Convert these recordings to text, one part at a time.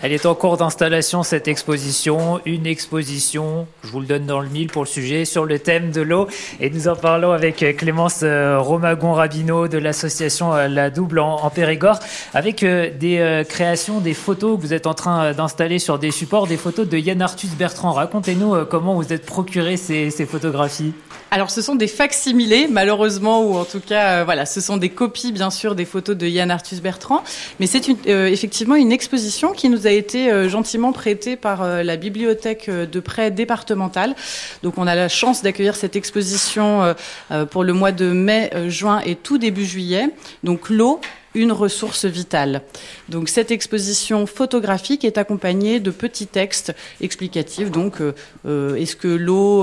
Elle est en cours d'installation, cette exposition. Une exposition, je vous le donne dans le mille pour le sujet, sur le thème de l'eau. Et nous en parlons avec Clémence euh, Romagon-Rabineau de l'association euh, La Double en, Périgord, avec euh, des créations, des photos que vous êtes en train d'installer sur des supports, des photos de Yann Arthus Bertrand. Racontez-nous comment vous êtes procuré ces, ces photographies. Alors, ce sont des facsimilés, malheureusement, ou en tout cas, voilà, ce sont des copies, bien sûr, des photos de Yann Arthus Bertrand. Mais c'est effectivement une exposition qui nous a été euh, gentiment prêté par euh, la bibliothèque euh, de prêt départementale. Donc on a la chance d'accueillir cette exposition pour le mois de mai, juin et tout début juillet. Donc l'eau, une ressource vitale. Donc cette exposition photographique est accompagnée de petits textes explicatifs. Donc est-ce que l'eau,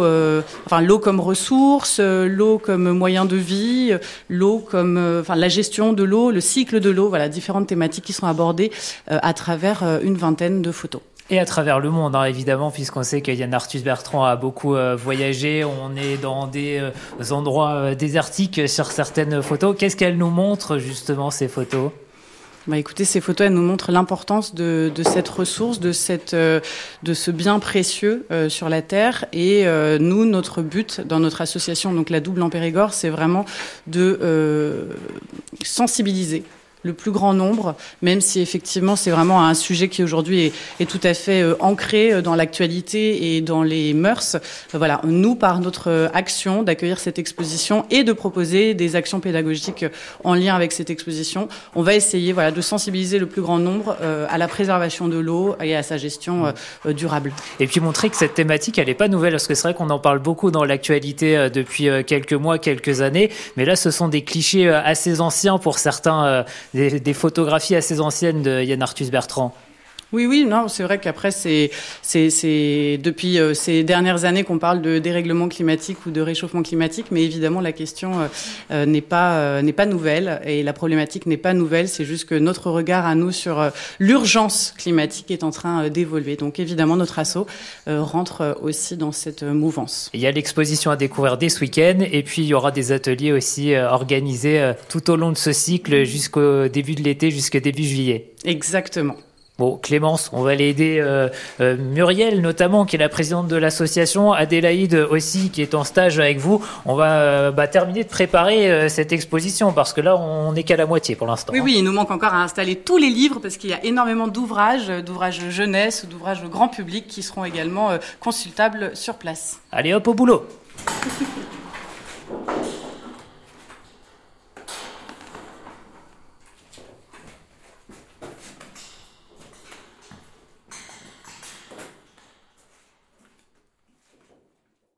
enfin l'eau comme ressource, l'eau comme moyen de vie, l'eau comme, enfin la gestion de l'eau, le cycle de l'eau, voilà différentes thématiques qui sont abordées à travers une vingtaine de photos. Et à travers le monde, hein, évidemment, puisqu'on sait que Yann Arthus Bertrand a beaucoup euh, voyagé. On est dans des euh, endroits euh, désertiques sur certaines photos. Qu'est-ce qu'elles nous montrent, justement, ces photos? Bah écoutez, ces photos, elles nous montrent l'importance de, de, cette ressource, de, cette, de ce bien précieux sur la Terre. Et nous, notre but dans notre association, donc la Double en Périgord, c'est vraiment de sensibiliser le plus grand nombre, même si effectivement c'est vraiment un sujet qui aujourd'hui est, tout à fait euh, ancré euh, dans l'actualité et dans les mœurs. Euh, voilà, nous, par notre action d'accueillir cette exposition et de proposer des actions pédagogiques en lien avec cette exposition, on va essayer voilà, de sensibiliser le plus grand nombre à la préservation de l'eau et à sa gestion durable. Et puis montrer que cette thématique, elle n'est pas nouvelle, parce que c'est vrai qu'on en parle beaucoup dans l'actualité depuis quelques mois, quelques années, mais là, ce sont des clichés assez anciens pour certains des, photographies assez anciennes de Yann Arthus Bertrand. Oui, oui, non, c'est vrai qu'après, c'est, c'est, depuis euh, ces dernières années qu'on parle de dérèglement climatique ou de réchauffement climatique, mais évidemment, la question euh, euh, n'est pas, n'est pas nouvelle et la problématique n'est pas nouvelle. C'est juste que notre regard à nous sur l'urgence climatique est en train d'évoluer. Donc, évidemment, notre assaut rentre aussi dans cette mouvance. Il y a l'exposition à découvrir dès ce week-end et puis il y aura des ateliers aussi organisés tout au long de ce cycle jusqu'au début de l'été, jusqu'au début juillet. Exactement. Bon, Clémence, on va l'aider. Euh, euh, Muriel, notamment, qui est la présidente de l'association. Adélaïde aussi, qui est en stage avec vous. On va euh, bah, terminer de préparer cette exposition parce que là, on n'est qu'à la moitié pour l'instant. Oui, oui, il nous manque encore à installer tous les livres parce qu'il y a énormément d'ouvrages, d'ouvrages jeunesse, d'ouvrages grand public qui seront également consultables sur place. Allez, hop au boulot